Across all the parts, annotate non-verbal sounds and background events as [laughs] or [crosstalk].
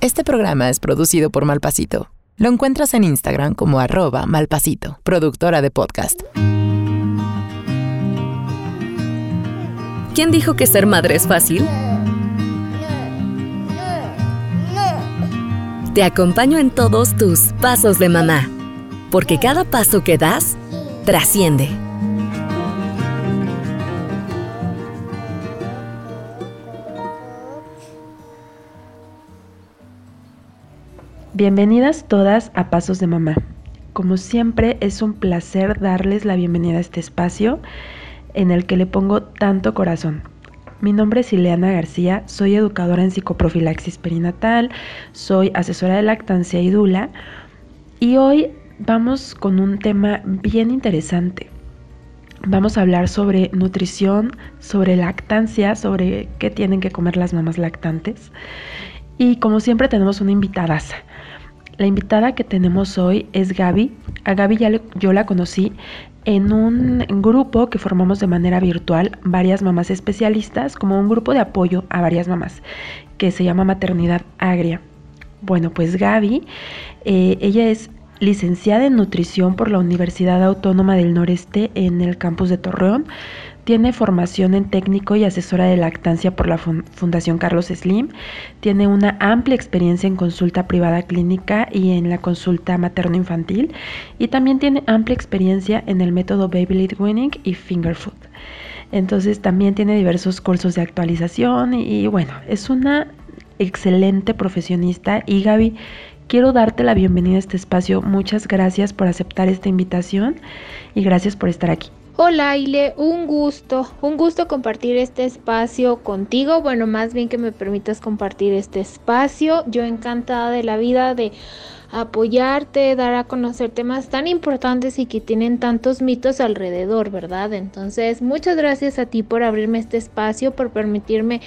Este programa es producido por Malpasito. Lo encuentras en Instagram como arroba malpasito, productora de podcast. ¿Quién dijo que ser madre es fácil? Te acompaño en todos tus pasos de mamá, porque cada paso que das trasciende. Bienvenidas todas a Pasos de Mamá. Como siempre es un placer darles la bienvenida a este espacio en el que le pongo tanto corazón. Mi nombre es Ileana García, soy educadora en psicoprofilaxis perinatal, soy asesora de lactancia y dula y hoy vamos con un tema bien interesante. Vamos a hablar sobre nutrición, sobre lactancia, sobre qué tienen que comer las mamás lactantes. Y como siempre tenemos una invitada. La invitada que tenemos hoy es Gaby. A Gaby ya yo la conocí en un grupo que formamos de manera virtual, varias mamás especialistas, como un grupo de apoyo a varias mamás, que se llama Maternidad Agria. Bueno, pues Gaby, eh, ella es licenciada en nutrición por la Universidad Autónoma del Noreste en el campus de Torreón. Tiene formación en técnico y asesora de lactancia por la Fundación Carlos Slim. Tiene una amplia experiencia en consulta privada clínica y en la consulta materno-infantil. Y también tiene amplia experiencia en el método Baby Lead Winning y Finger Food. Entonces también tiene diversos cursos de actualización y, y bueno, es una excelente profesionista. Y Gaby, quiero darte la bienvenida a este espacio. Muchas gracias por aceptar esta invitación y gracias por estar aquí. Hola Ile, un gusto, un gusto compartir este espacio contigo, bueno, más bien que me permitas compartir este espacio, yo encantada de la vida de apoyarte, dar a conocer temas tan importantes y que tienen tantos mitos alrededor, ¿verdad? Entonces, muchas gracias a ti por abrirme este espacio, por permitirme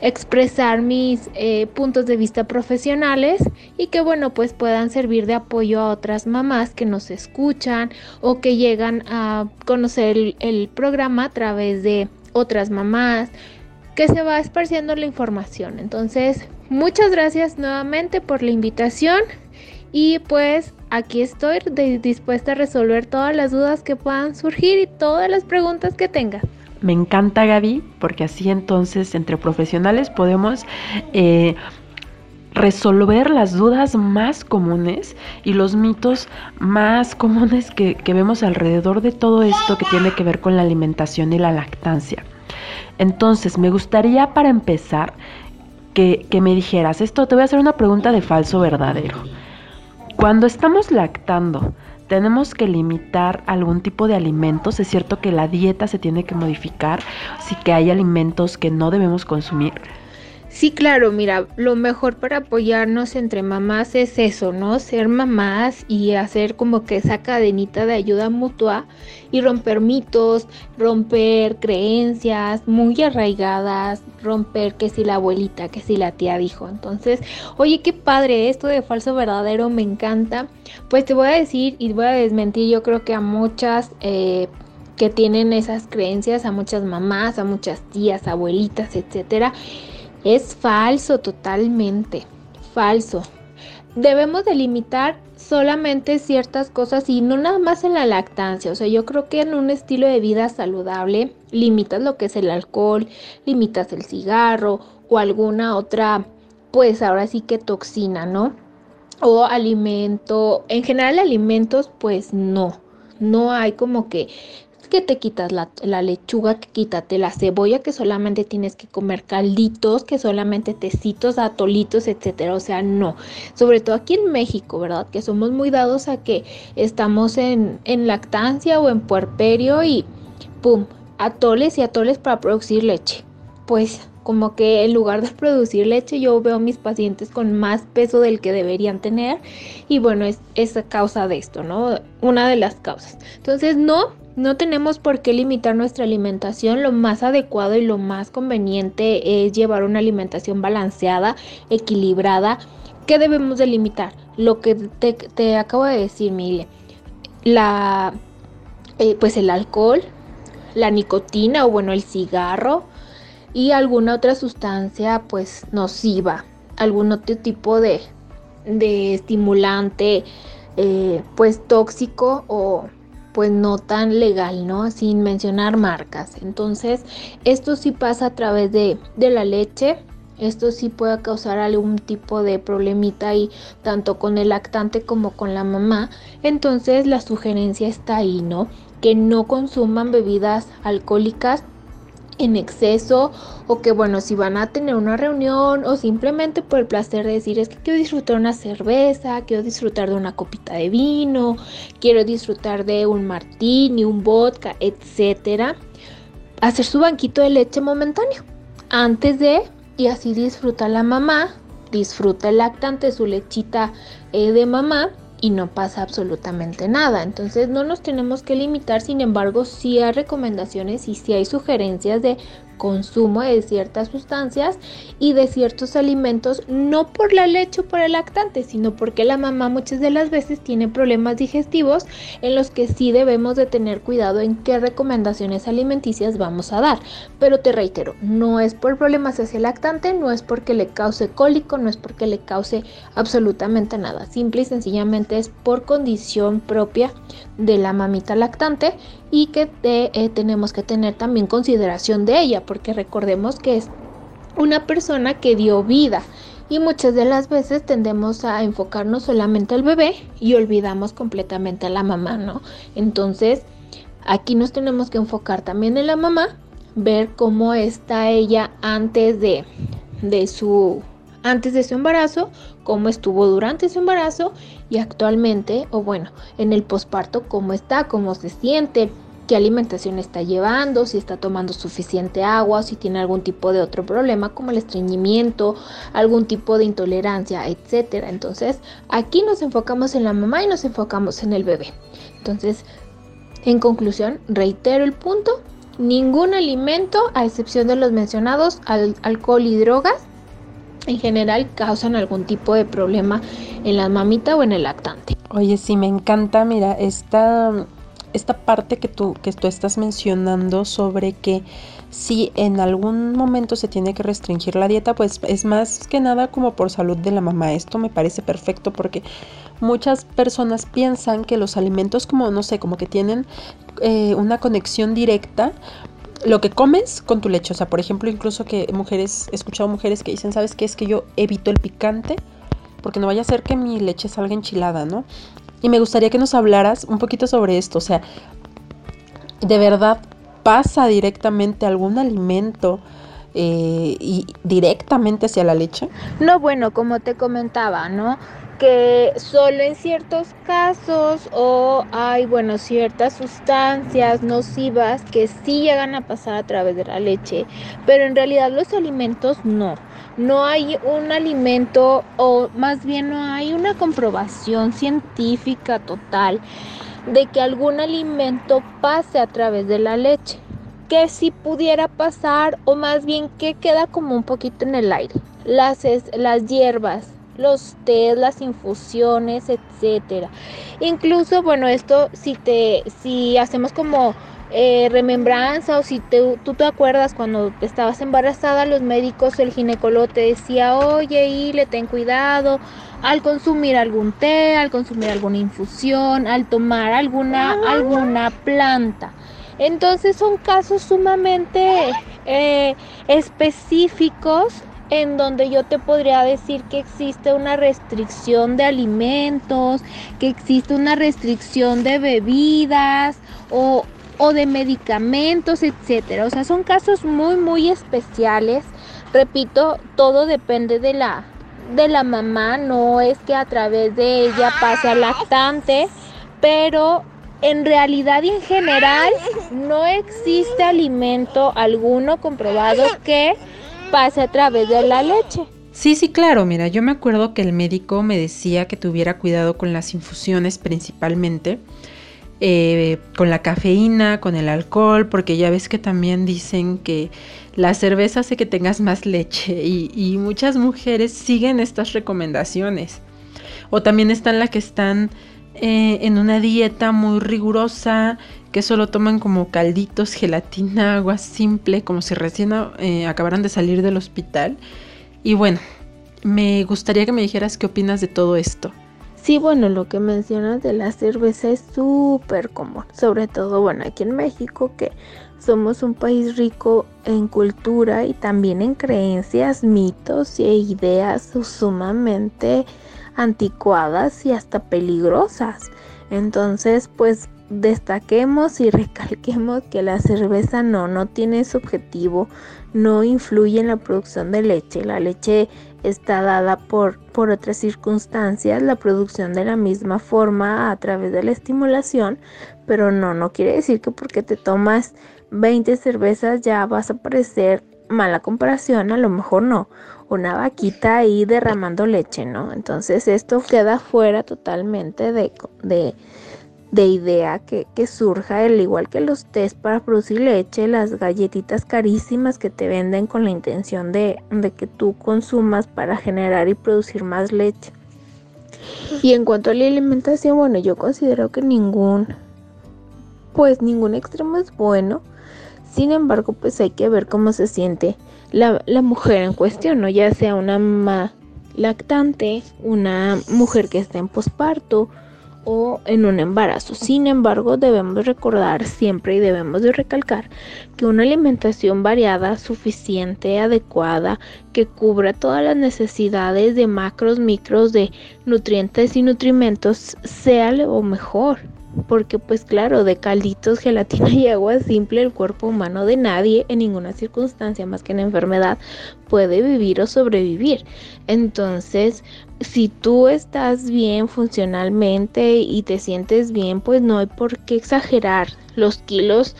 expresar mis eh, puntos de vista profesionales y que bueno pues puedan servir de apoyo a otras mamás que nos escuchan o que llegan a conocer el, el programa a través de otras mamás que se va esparciendo la información entonces muchas gracias nuevamente por la invitación y pues aquí estoy dispuesta a resolver todas las dudas que puedan surgir y todas las preguntas que tengas. Me encanta Gaby, porque así entonces entre profesionales podemos eh, resolver las dudas más comunes y los mitos más comunes que, vemos alrededor de todo esto que tiene que ver con la alimentación y la lactancia. Entonces, me gustaría para empezar que, que me dijeras, esto te voy a hacer una pregunta de falso verdadero. Cuando estamos lactando, tenemos que limitar algún tipo de alimentos. Es cierto que la dieta se tiene que modificar, sí que hay alimentos que no debemos consumir. Sí, claro, mira, lo mejor para apoyarnos entre mamás es eso, ¿no? Ser mamás y hacer como que esa cadenita de ayuda mutua y romper mitos, romper creencias muy arraigadas, romper que si la abuelita, que si la tía dijo. Entonces, oye, qué padre, esto de falso verdadero me encanta. Pues te voy a decir y voy a desmentir, yo creo que a muchas... Eh, que tienen esas creencias, a muchas mamás, a muchas tías, abuelitas, etcétera, es falso totalmente, falso. Debemos delimitar solamente ciertas cosas y no nada más en la lactancia. O sea, yo creo que en un estilo de vida saludable limitas lo que es el alcohol, limitas el cigarro o alguna otra, pues ahora sí que toxina, ¿no? O alimento, en general alimentos, pues no. No hay como que que te quitas la, lechuga, que quítate la cebolla, que solamente tienes que comer calditos, que solamente tecitos, atolitos, etcétera. O sea, no. Sobre todo aquí en México, ¿verdad? Que somos muy dados a que estamos en, en lactancia o en puerperio y pum, atoles y atoles para producir leche. Pues como que en lugar de [laughs] producir leche yo veo a mis pacientes con más peso del que deberían tener y bueno es esa causa de esto, ¿no? Una de las causas. Entonces no, no tenemos por qué limitar nuestra alimentación, lo más adecuado y lo más conveniente es llevar una alimentación balanceada, equilibrada. ¿Qué debemos de limitar? Lo que te, acabo de decir, Mile. La, eh, pues el alcohol, la nicotina o bueno, el cigarro y alguna otra sustancia pues nociva, algún otro tipo de, de estimulante eh, pues tóxico o pues no tan legal, ¿no? Sin mencionar marcas. Entonces, esto sí pasa a través de, de la leche. Esto sí puede causar algún tipo de problemita ahí, tanto con el lactante como con la mamá. Entonces, la sugerencia está ahí, ¿no? Que no consuman bebidas alcohólicas en exceso o que bueno, si van a tener una reunión o simplemente por el placer de decir es que quiero disfrutar una cerveza, quiero disfrutar de una copita de vino, quiero disfrutar de un martini, un vodka, etcétera, hacer su banquito de leche momentáneo antes de y así disfruta la mamá, disfruta el lactante su lechita eh, de mamá y no pasa absolutamente nada. Entonces no nos tenemos que limitar, sin embargo, si hay recomendaciones y si hay sugerencias de consumo de ciertas sustancias y de ciertos alimentos, no por la leche o por el lactante, sino porque la mamá muchas de las veces tiene problemas digestivos en los que sí debemos de tener cuidado en qué recomendaciones alimenticias vamos a dar. Pero te reitero, no es por problemas hacia el lactante, no es porque le cause cólico, no es porque le cause absolutamente nada, simple y sencillamente es por condición propia de la mamita lactante y que eh, tenemos que tener también consideración de ella, porque recordemos que es una persona que dio vida y muchas de las veces tendemos a enfocarnos solamente al bebé y olvidamos completamente a la mamá, ¿no? Entonces, aquí nos tenemos que enfocar también en la mamá, ver cómo está ella antes de, de su antes de su embarazo, cómo estuvo durante su embarazo y actualmente, o bueno, en el posparto, cómo está, cómo se siente, qué alimentación está llevando, si está tomando suficiente agua, si tiene algún tipo de otro problema como el estreñimiento, algún tipo de intolerancia, etcétera. Entonces, aquí nos enfocamos en la mamá y nos enfocamos en el bebé. Entonces, en conclusión, reitero el punto, ningún alimento, a excepción de los mencionados, alcohol y drogas, en general causan algún tipo de problema en la mamita o en el lactante. Oye, sí, me encanta, mira, esta, esta parte que tú, que tú estás mencionando sobre que si en algún momento se tiene que restringir la dieta, pues es más que nada como por salud de la mamá. Esto me parece perfecto porque muchas personas piensan que los alimentos como, no sé, como que tienen eh, una conexión directa lo que comes con tu leche. O sea, por ejemplo, incluso que mujeres, he escuchado mujeres que dicen, ¿sabes qué? Es que yo evito el picante porque no vaya a ser que mi leche salga enchilada, ¿no? Y me gustaría que nos hablaras un poquito sobre esto. O sea, ¿de verdad pasa directamente algún alimento? Eh, y directamente hacia la leche? No, bueno, como te comentaba, ¿no? Que solo en ciertos casos o hay, bueno, ciertas sustancias nocivas que sí llegan a pasar a través de la leche, pero en realidad los alimentos no. No hay un alimento o más bien no hay una comprobación científica total de que algún alimento pase a través de la leche. Que si pudiera pasar o más bien que queda como un poquito en el aire. Las, las hierbas, los tés, las infusiones, etcétera. Incluso, bueno, esto si te, si hacemos como eh, remembranza o si tú te acuerdas cuando estabas embarazada, los médicos, el ginecólogo te decía, oye, y le ten cuidado, al consumir algún té, al consumir alguna infusión, al tomar alguna, alguna planta. Entonces son casos sumamente eh, específicos en donde yo te podría decir que existe una restricción de alimentos, que existe una restricción de bebidas o, o de medicamentos, etcétera. O sea, son casos muy, muy especiales. Repito, todo depende de la, de la mamá, no es que a través de ella pase lactante, pero en realidad y en general no existe alimento alguno comprobado que pase a través de la leche. Sí, sí, claro. Mira, yo me acuerdo que el médico me decía que tuviera cuidado con las infusiones principalmente, eh, con la cafeína, con el alcohol, porque ya ves que también dicen que la cerveza hace que tengas más leche y, muchas mujeres siguen estas recomendaciones. O también están las que están eh, en una dieta muy rigurosa, que solo toman como calditos, gelatina, agua simple, como si recién eh, acabaran de salir del hospital. Y bueno, me gustaría que me dijeras qué opinas de todo esto. Sí, bueno, lo que mencionas de la cerveza es súper común, sobre todo, bueno, aquí en México, que somos un país rico en cultura y también en creencias, mitos e ideas sumamente anticuadas y hasta peligrosas. Entonces, pues destaquemos y recalquemos que la cerveza no, no tiene ese objetivo, no influye en la producción de leche. La leche está dada por, por otras circunstancias, la producción de la misma forma a través de la estimulación, pero no, no quiere decir que porque te tomas 20 cervezas ya vas a parecer mala comparación, a lo mejor no, una vaquita ahí derramando leche, ¿no? Entonces esto queda fuera totalmente de, de de idea que, surja, al igual que los test para producir leche, las galletitas carísimas que te venden con la intención de, de que tú consumas para generar y producir más leche. Y en cuanto a la alimentación, bueno, yo considero que ningún, pues ningún extremo es bueno. Sin embargo, pues hay que ver cómo se siente la, la mujer en cuestión, ¿no? Ya sea una mamá lactante, una mujer que está en posparto, o en un embarazo. Sin embargo, debemos recordar siempre y debemos de recalcar que una alimentación variada, suficiente, adecuada, que cubra todas las necesidades de macros, micros, de nutrientes y nutrimentos, sea lo mejor porque pues claro, de calditos, gelatina y agua simple el cuerpo humano de nadie en ninguna circunstancia más que en enfermedad puede vivir o sobrevivir. Entonces, si tú estás bien funcionalmente y te sientes bien, pues no hay por qué exagerar los kilos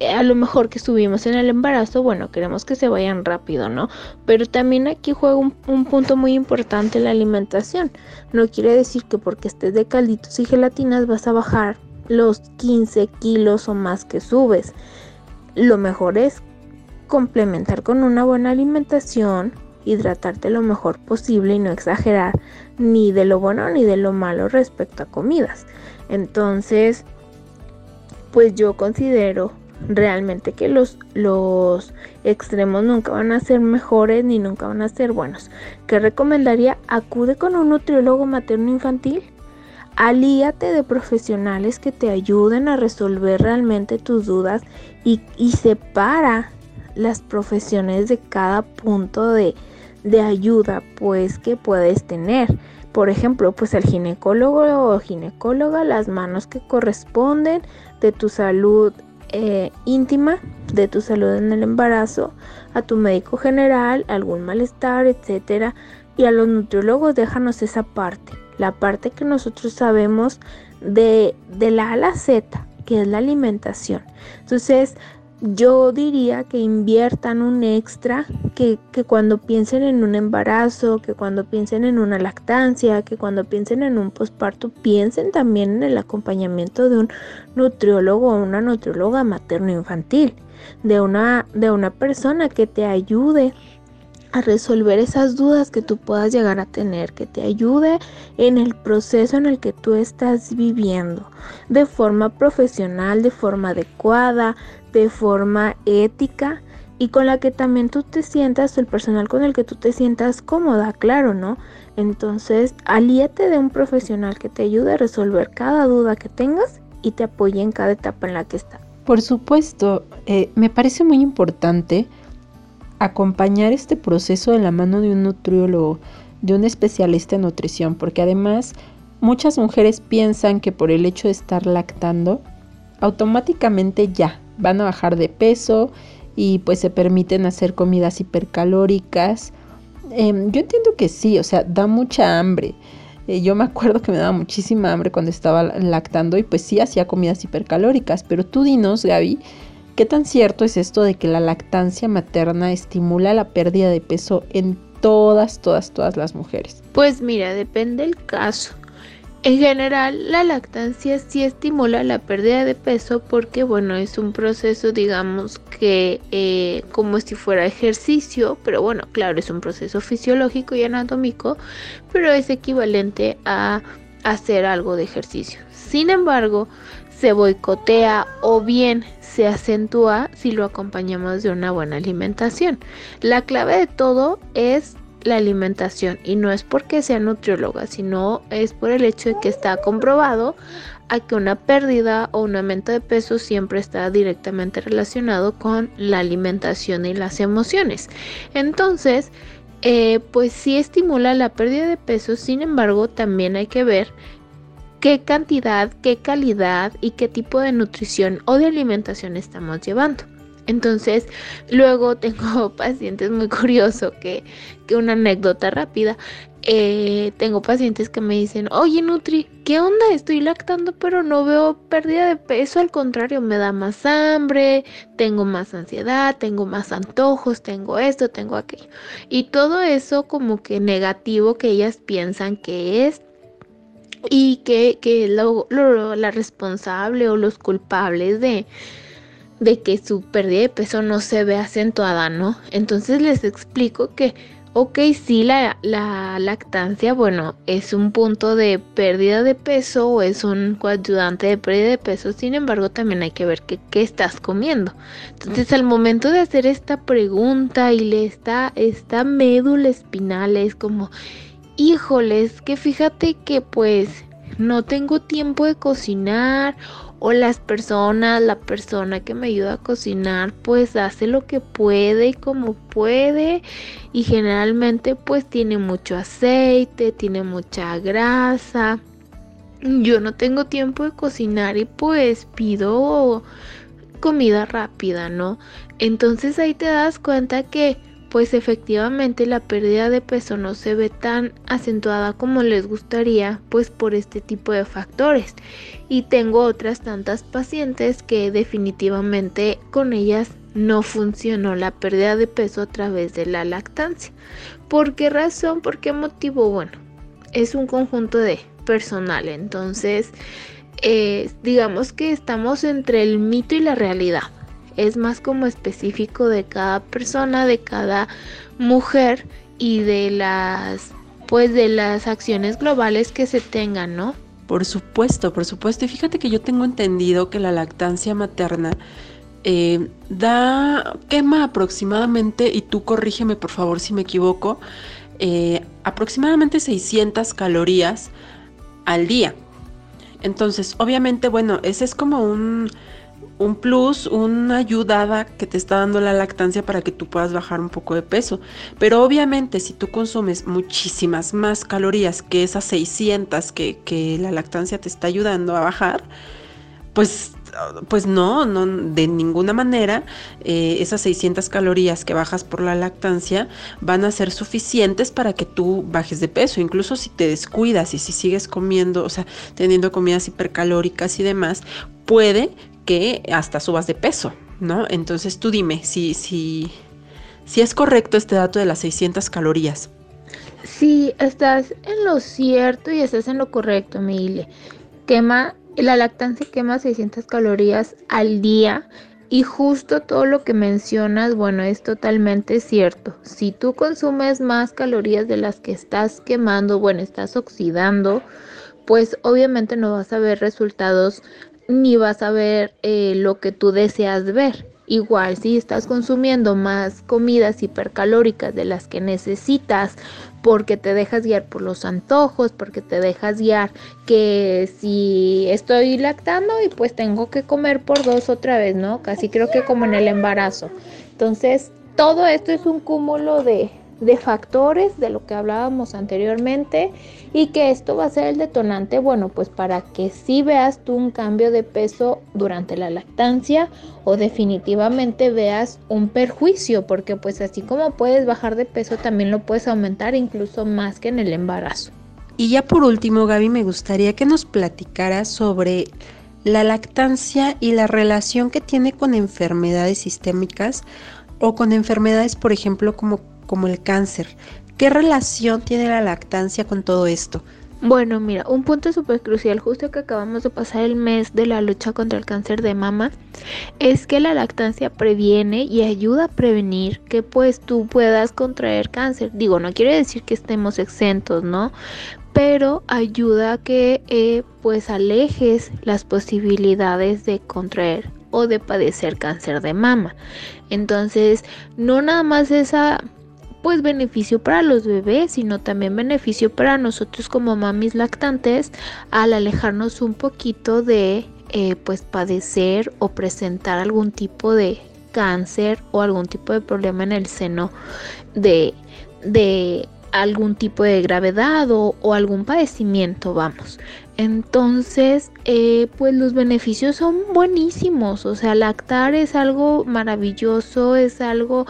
a lo mejor que subimos en el embarazo, bueno, queremos que se vayan rápido, ¿no? Pero también aquí juega un, punto muy importante la alimentación. No quiere decir que porque estés de calditos y gelatinas vas a bajar los 15 kilos o más que subes. Lo mejor es complementar con una buena alimentación, hidratarte lo mejor posible y no exagerar ni de lo bueno ni de lo malo respecto a comidas. Entonces, pues yo considero realmente que los, los extremos nunca van a ser mejores ni nunca van a ser buenos. ¿Qué recomendaría? Acude con un nutriólogo materno infantil. Alíate de profesionales que te ayuden a resolver realmente tus dudas y, separa las profesiones de cada punto de, de ayuda pues que puedes tener. Por ejemplo, pues el ginecólogo o ginecóloga, las manos que corresponden de tu salud eh, íntima de tu salud en el embarazo, a tu médico general, algún malestar, etcétera, y a los nutriólogos déjanos esa parte, la parte que nosotros sabemos de, de la A a la Z, que es la alimentación. Entonces, yo diría que inviertan un extra, que, cuando piensen en un embarazo, que cuando piensen en una lactancia, que cuando piensen en un posparto, piensen también en el acompañamiento de un nutriólogo o una nutrióloga materno-infantil, de una, de una persona que te ayude a resolver esas dudas que tú puedas llegar a tener, que te ayude en el proceso en el que tú estás viviendo, de forma profesional, de forma adecuada, de forma ética y con la que también tú te sientas, el personal con el que tú te sientas cómoda, claro, ¿no? Entonces, alíate de un profesional que te ayude a resolver cada duda que tengas y te apoye en cada etapa en la que está. Por supuesto, eh, me parece muy importante acompañar este proceso de la mano de un nutriólogo, de un especialista en nutrición, porque además muchas mujeres piensan que por el hecho de estar lactando, automáticamente ya van a bajar de peso y pues se permiten hacer comidas hipercalóricas. Em, yo entiendo que sí, o sea, da mucha hambre. Eh, yo me acuerdo que me daba muchísima hambre cuando estaba lactando y pues sí hacía comidas hipercalóricas, pero tú dinos, Gaby, ¿qué tan cierto es esto de que la lactancia materna estimula la pérdida de peso en todas, todas, todas las mujeres? Pues mira, depende del caso. En general, la lactancia sí estimula la pérdida de peso porque, bueno, es un proceso, digamos, que eh, como si fuera ejercicio, pero bueno, claro, es un proceso fisiológico y anatómico, pero es equivalente a hacer algo de ejercicio. Sin embargo, se boicotea o bien se acentúa si lo acompañamos de una buena alimentación. La clave de todo es la alimentación y no es porque sea nutrióloga, sino es por el hecho de que está comprobado a que una pérdida o un aumento de peso siempre está directamente relacionado con la alimentación y las emociones. Entonces, eh, pues sí estimula la pérdida de peso, sin embargo, también hay que ver qué cantidad, qué calidad y qué tipo de nutrición o de alimentación estamos llevando. Entonces, luego tengo [laughs] pacientes muy curiosos que, que una anécdota rápida. Eh, tengo pacientes que me dicen, oye Nutri, ¿qué onda? Estoy lactando pero no veo pérdida de peso, al contrario, me da más hambre, tengo más ansiedad, tengo más antojos, tengo esto, tengo aquello. Y todo eso como que negativo que ellas piensan que es y que, que lo, la responsable o los culpables de, de que su pérdida de peso no se ve acentuada, ¿no? Entonces les explico que, ok, sí, la, la lactancia, bueno, es un punto de pérdida de peso o es un coayudante de pérdida de peso, sin embargo, también hay que ver qué estás comiendo. Entonces, al momento de hacer esta pregunta y le está esta médula espinal, es como, híjoles, que fíjate que pues no tengo tiempo de cocinar o las personas, la persona que me ayuda a cocinar, pues hace lo que puede y como puede y generalmente pues tiene mucho aceite, tiene mucha grasa. Yo no tengo tiempo de cocinar y pues pido comida rápida, ¿no? Entonces ahí te das cuenta que pues efectivamente la pérdida de peso no se ve tan acentuada como les gustaría, pues por este tipo de factores. Y tengo otras tantas pacientes que definitivamente con ellas no funcionó la pérdida de peso a través de la lactancia. ¿Por qué razón? ¿Por qué motivo? Bueno, es un conjunto de personal, entonces eh, digamos que estamos entre el mito y la realidad es más como específico de cada persona, de cada mujer y de las pues de las acciones globales que se tengan, ¿no? Por supuesto, por supuesto. Y fíjate que yo tengo entendido que la lactancia materna eh, da, quema aproximadamente, y tú corrígeme por favor si me equivoco, eh, aproximadamente 600 calorías al día. Entonces, obviamente, bueno, ese es como un, un plus, una ayudada que te está dando la lactancia para que tú puedas bajar un poco de peso. Pero obviamente si tú consumes muchísimas más calorías que esas 600 que, que la lactancia te está ayudando a bajar, pues pues no, no, de ninguna manera eh, esas 600 calorías que bajas por la lactancia van a ser suficientes para que tú bajes de peso. Incluso si te descuidas y si sigues comiendo, o sea, teniendo comidas hipercalóricas y demás, puede que hasta subas de peso, ¿no? Entonces tú dime si, si, si es correcto este dato de las 600 calorías. Sí, estás en lo cierto y estás en lo correcto, Mile. Quema, la lactancia quema 600 calorías al día y justo todo lo que mencionas, bueno, es totalmente cierto. Si tú consumes más calorías de las que estás quemando, bueno, estás oxidando, pues obviamente no vas a ver resultados ni vas a ver eh, lo que tú deseas ver. Igual, si estás consumiendo más comidas hipercalóricas de las que necesitas porque te dejas guiar por los antojos, porque te dejas guiar que si estoy lactando y pues tengo que comer por dos otra vez, ¿no? Casi creo que como en el embarazo. Entonces, todo esto es un cúmulo de, de factores de lo que hablábamos anteriormente y que esto va a ser el detonante, bueno, pues para que sí veas tú un cambio de peso durante la lactancia o definitivamente veas un perjuicio, porque pues así como puedes bajar de peso, también lo puedes aumentar incluso más que en el embarazo. Y ya por último, Gaby, me gustaría que nos platicaras sobre la lactancia y la relación que tiene con enfermedades sistémicas o con enfermedades, por ejemplo, como como el cáncer. ¿Qué relación tiene la lactancia con todo esto? Bueno, mira, un punto súper crucial, justo que acabamos de pasar el mes de la lucha contra el cáncer de mama, es que la lactancia previene y ayuda a prevenir que pues tú puedas contraer cáncer. Digo, no quiere decir que estemos exentos, ¿no? Pero ayuda a que eh, pues alejes las posibilidades de contraer o de padecer cáncer de mama. Entonces, no nada más esa pues beneficio para los bebés, sino también beneficio para nosotros como mamis lactantes al alejarnos un poquito de eh, pues padecer o presentar algún tipo de cáncer o algún tipo de problema en el seno de, de algún tipo de gravedad o, algún padecimiento, vamos. Entonces, eh, pues los beneficios son buenísimos, o sea, lactar es algo maravilloso, es algo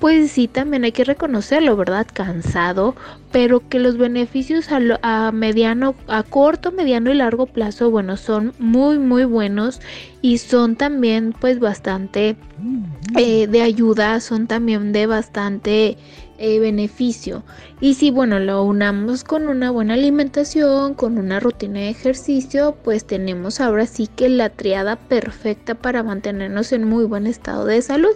pues sí, también hay que reconocerlo, ¿verdad? Cansado, pero que los beneficios a, mediano, a corto, mediano y largo plazo, bueno, son muy, muy buenos y son también pues bastante eh, de ayuda, son también de bastante eh, beneficio. Y si, bueno, lo unamos con una buena alimentación, con una rutina de ejercicio, pues tenemos ahora sí que la triada perfecta para mantenernos en muy buen estado de salud.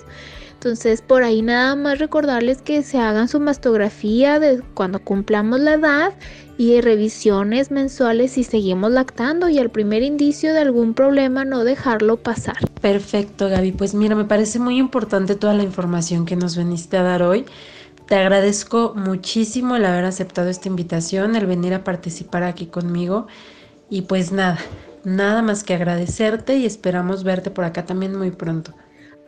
Entonces, por ahí nada más recordarles que se hagan su mastografía de cuando cumplamos la edad y revisiones mensuales si seguimos lactando y al primer indicio de algún problema no dejarlo pasar. Perfecto, Gaby. Pues mira, me parece muy importante toda la información que nos veniste a dar hoy. Te agradezco muchísimo el haber aceptado esta invitación, el venir a participar aquí conmigo. Y pues nada, nada más que agradecerte y esperamos verte por acá también muy pronto.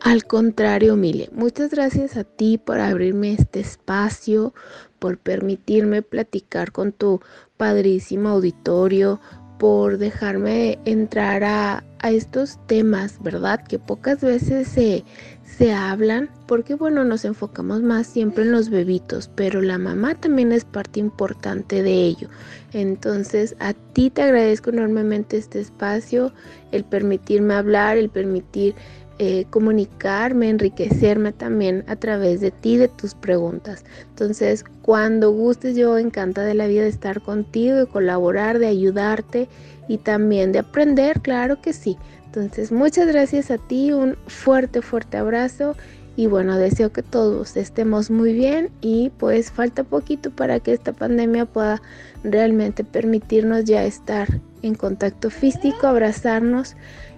Al contrario, Mile, muchas gracias a ti por abrirme este espacio, por permitirme platicar con tu padrísimo auditorio, por dejarme entrar a, estos temas, ¿verdad? Que pocas veces se, se hablan, porque bueno, nos enfocamos más siempre en los bebitos, pero la mamá también es parte importante de ello. Entonces, a ti te agradezco enormemente este espacio, el permitirme hablar, el permitir eh, comunicarme, enriquecerme también a través de ti, de tus preguntas. Entonces, cuando gustes, yo encanta de la vida de estar contigo, de colaborar, de ayudarte y también de aprender, claro que sí. Entonces, muchas gracias a ti, un fuerte, fuerte abrazo y bueno, deseo que todos estemos muy bien y pues falta poquito para que esta pandemia pueda realmente permitirnos ya estar en contacto físico, abrazarnos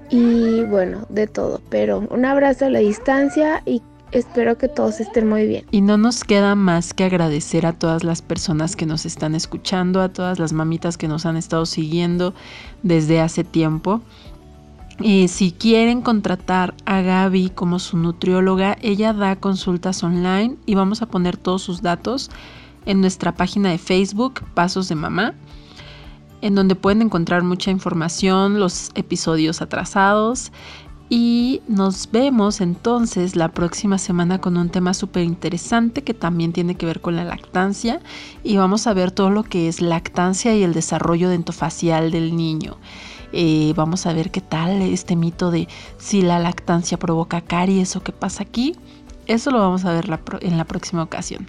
y bueno, de todo. Pero un abrazo a la distancia y espero que todos estén muy bien. Y no nos queda más que agradecer a todas las personas que nos están escuchando, a todas las mamitas que nos han estado siguiendo desde hace tiempo. Y si quieren contratar a Gaby como su nutrióloga, ella da consultas online y vamos a poner todos sus datos en nuestra página de Facebook, Pasos de Mamá en donde pueden encontrar mucha información, los episodios atrasados y nos vemos entonces la próxima semana con un tema súper interesante que también tiene que ver con la lactancia y vamos a ver todo lo que es lactancia y el desarrollo dentofacial del niño. Eh, vamos a ver qué tal este mito de si la lactancia provoca caries o qué pasa aquí. Eso lo vamos a ver en la próxima ocasión.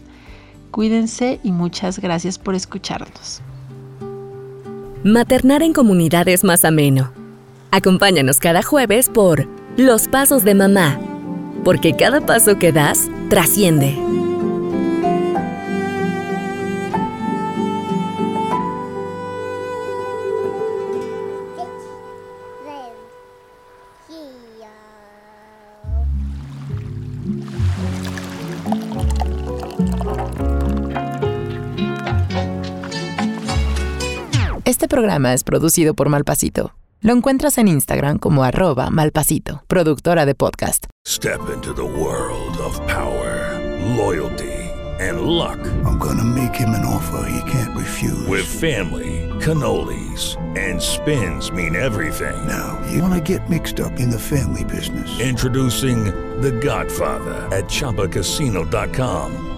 Cuídense y muchas gracias por escucharnos. Maternar en comunidad es más ameno. Acompáñanos cada jueves por Los Pasos de Mamá, porque cada paso que das trasciende. Este programa es producido por Malpasito. Lo encuentras en Instagram como arroba malpasito, productora de podcast. Step into the world of power, loyalty, and luck. I'm gonna make him an offer he can't refuse. With family, cannolis, and spins mean everything. Now, you wanna get mixed up in the family business. Introducing The Godfather at ChumbaCasino.com.